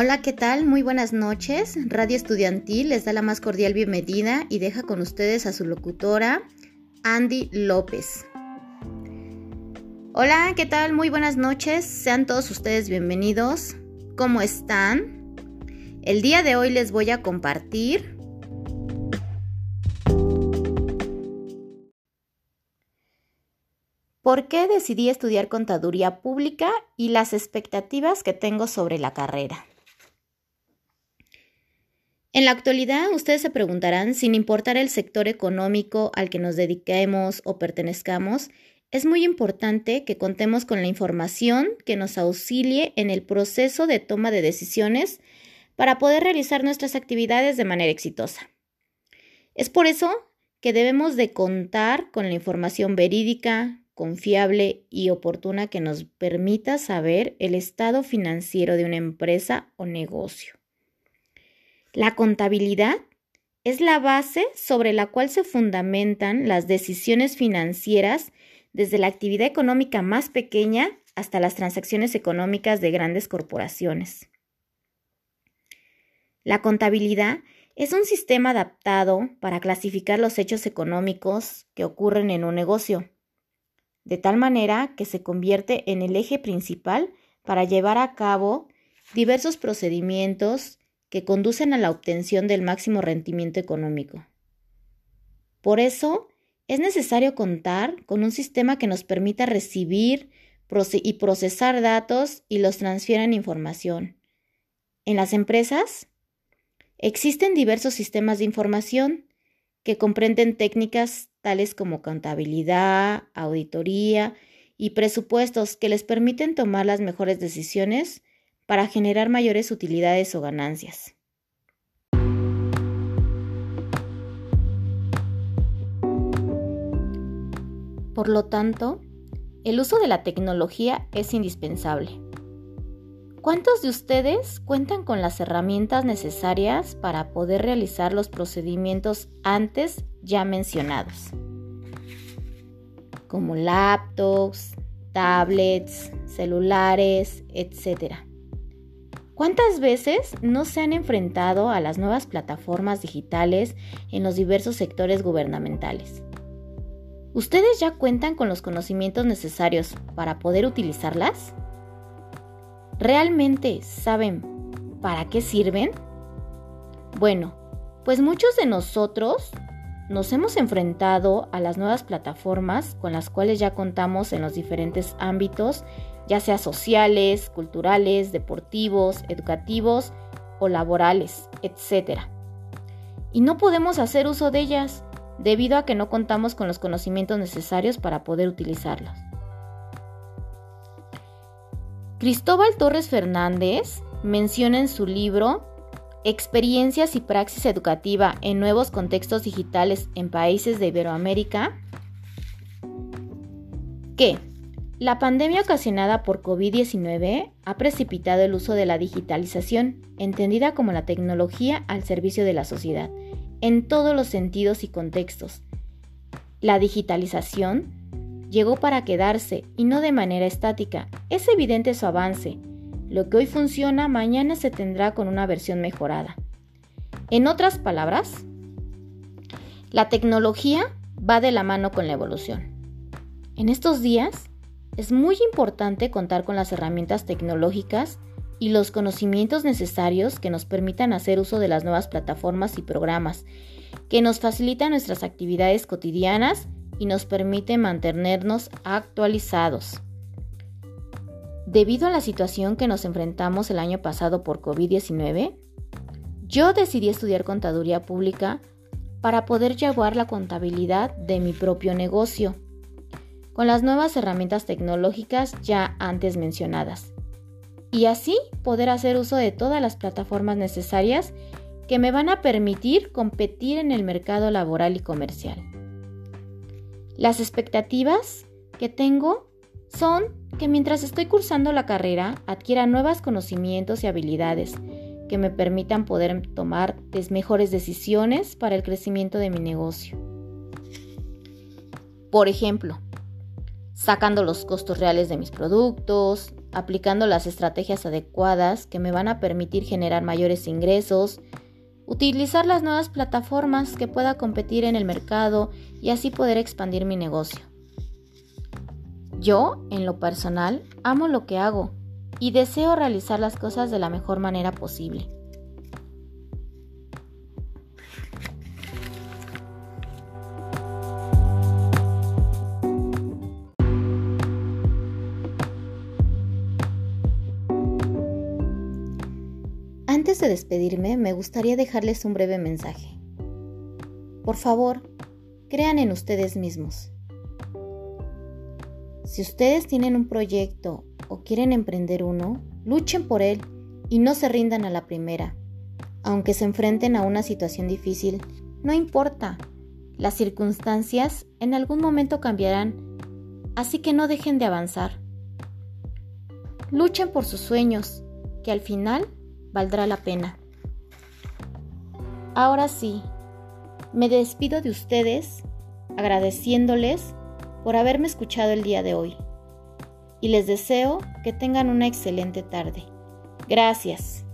Hola, ¿qué tal? Muy buenas noches. Radio Estudiantil les da la más cordial bienvenida y deja con ustedes a su locutora, Andy López. Hola, ¿qué tal? Muy buenas noches. Sean todos ustedes bienvenidos. ¿Cómo están? El día de hoy les voy a compartir por qué decidí estudiar contaduría pública y las expectativas que tengo sobre la carrera. En la actualidad, ustedes se preguntarán, sin importar el sector económico al que nos dediquemos o pertenezcamos, es muy importante que contemos con la información que nos auxilie en el proceso de toma de decisiones para poder realizar nuestras actividades de manera exitosa. Es por eso que debemos de contar con la información verídica, confiable y oportuna que nos permita saber el estado financiero de una empresa o negocio. La contabilidad es la base sobre la cual se fundamentan las decisiones financieras desde la actividad económica más pequeña hasta las transacciones económicas de grandes corporaciones. La contabilidad es un sistema adaptado para clasificar los hechos económicos que ocurren en un negocio de tal manera que se convierte en el eje principal para llevar a cabo diversos procedimientos que conducen a la obtención del máximo rendimiento económico. Por eso, es necesario contar con un sistema que nos permita recibir y procesar datos y los transfiera en información. En las empresas existen diversos sistemas de información que comprenden técnicas tales como contabilidad, auditoría y presupuestos que les permiten tomar las mejores decisiones para generar mayores utilidades o ganancias. Por lo tanto, el uso de la tecnología es indispensable. ¿Cuántos de ustedes cuentan con las herramientas necesarias para poder realizar los procedimientos antes ya mencionados? Como laptops, tablets, celulares, etc. ¿Cuántas veces no se han enfrentado a las nuevas plataformas digitales en los diversos sectores gubernamentales? ¿Ustedes ya cuentan con los conocimientos necesarios para poder utilizarlas? ¿Realmente saben para qué sirven? Bueno, pues muchos de nosotros nos hemos enfrentado a las nuevas plataformas con las cuales ya contamos en los diferentes ámbitos, ya sea sociales, culturales, deportivos, educativos o laborales, etc. Y no podemos hacer uso de ellas debido a que no contamos con los conocimientos necesarios para poder utilizarlas. Cristóbal Torres Fernández menciona en su libro Experiencias y praxis educativa en nuevos contextos digitales en países de Iberoamérica que la pandemia ocasionada por COVID-19 ha precipitado el uso de la digitalización, entendida como la tecnología al servicio de la sociedad, en todos los sentidos y contextos. La digitalización llegó para quedarse y no de manera estática. Es evidente su avance. Lo que hoy funciona mañana se tendrá con una versión mejorada. En otras palabras, la tecnología va de la mano con la evolución. En estos días es muy importante contar con las herramientas tecnológicas y los conocimientos necesarios que nos permitan hacer uso de las nuevas plataformas y programas que nos facilitan nuestras actividades cotidianas y nos permite mantenernos actualizados. Debido a la situación que nos enfrentamos el año pasado por COVID-19, yo decidí estudiar contaduría pública para poder llevar la contabilidad de mi propio negocio, con las nuevas herramientas tecnológicas ya antes mencionadas, y así poder hacer uso de todas las plataformas necesarias que me van a permitir competir en el mercado laboral y comercial. Las expectativas que tengo son que mientras estoy cursando la carrera adquiera nuevos conocimientos y habilidades que me permitan poder tomar mejores decisiones para el crecimiento de mi negocio. Por ejemplo, sacando los costos reales de mis productos, aplicando las estrategias adecuadas que me van a permitir generar mayores ingresos, utilizar las nuevas plataformas que pueda competir en el mercado y así poder expandir mi negocio. Yo, en lo personal, amo lo que hago y deseo realizar las cosas de la mejor manera posible. Antes de despedirme, me gustaría dejarles un breve mensaje. Por favor, crean en ustedes mismos. Si ustedes tienen un proyecto o quieren emprender uno, luchen por él y no se rindan a la primera. Aunque se enfrenten a una situación difícil, no importa. Las circunstancias en algún momento cambiarán, así que no dejen de avanzar. Luchen por sus sueños, que al final valdrá la pena. Ahora sí, me despido de ustedes agradeciéndoles por haberme escuchado el día de hoy y les deseo que tengan una excelente tarde. Gracias.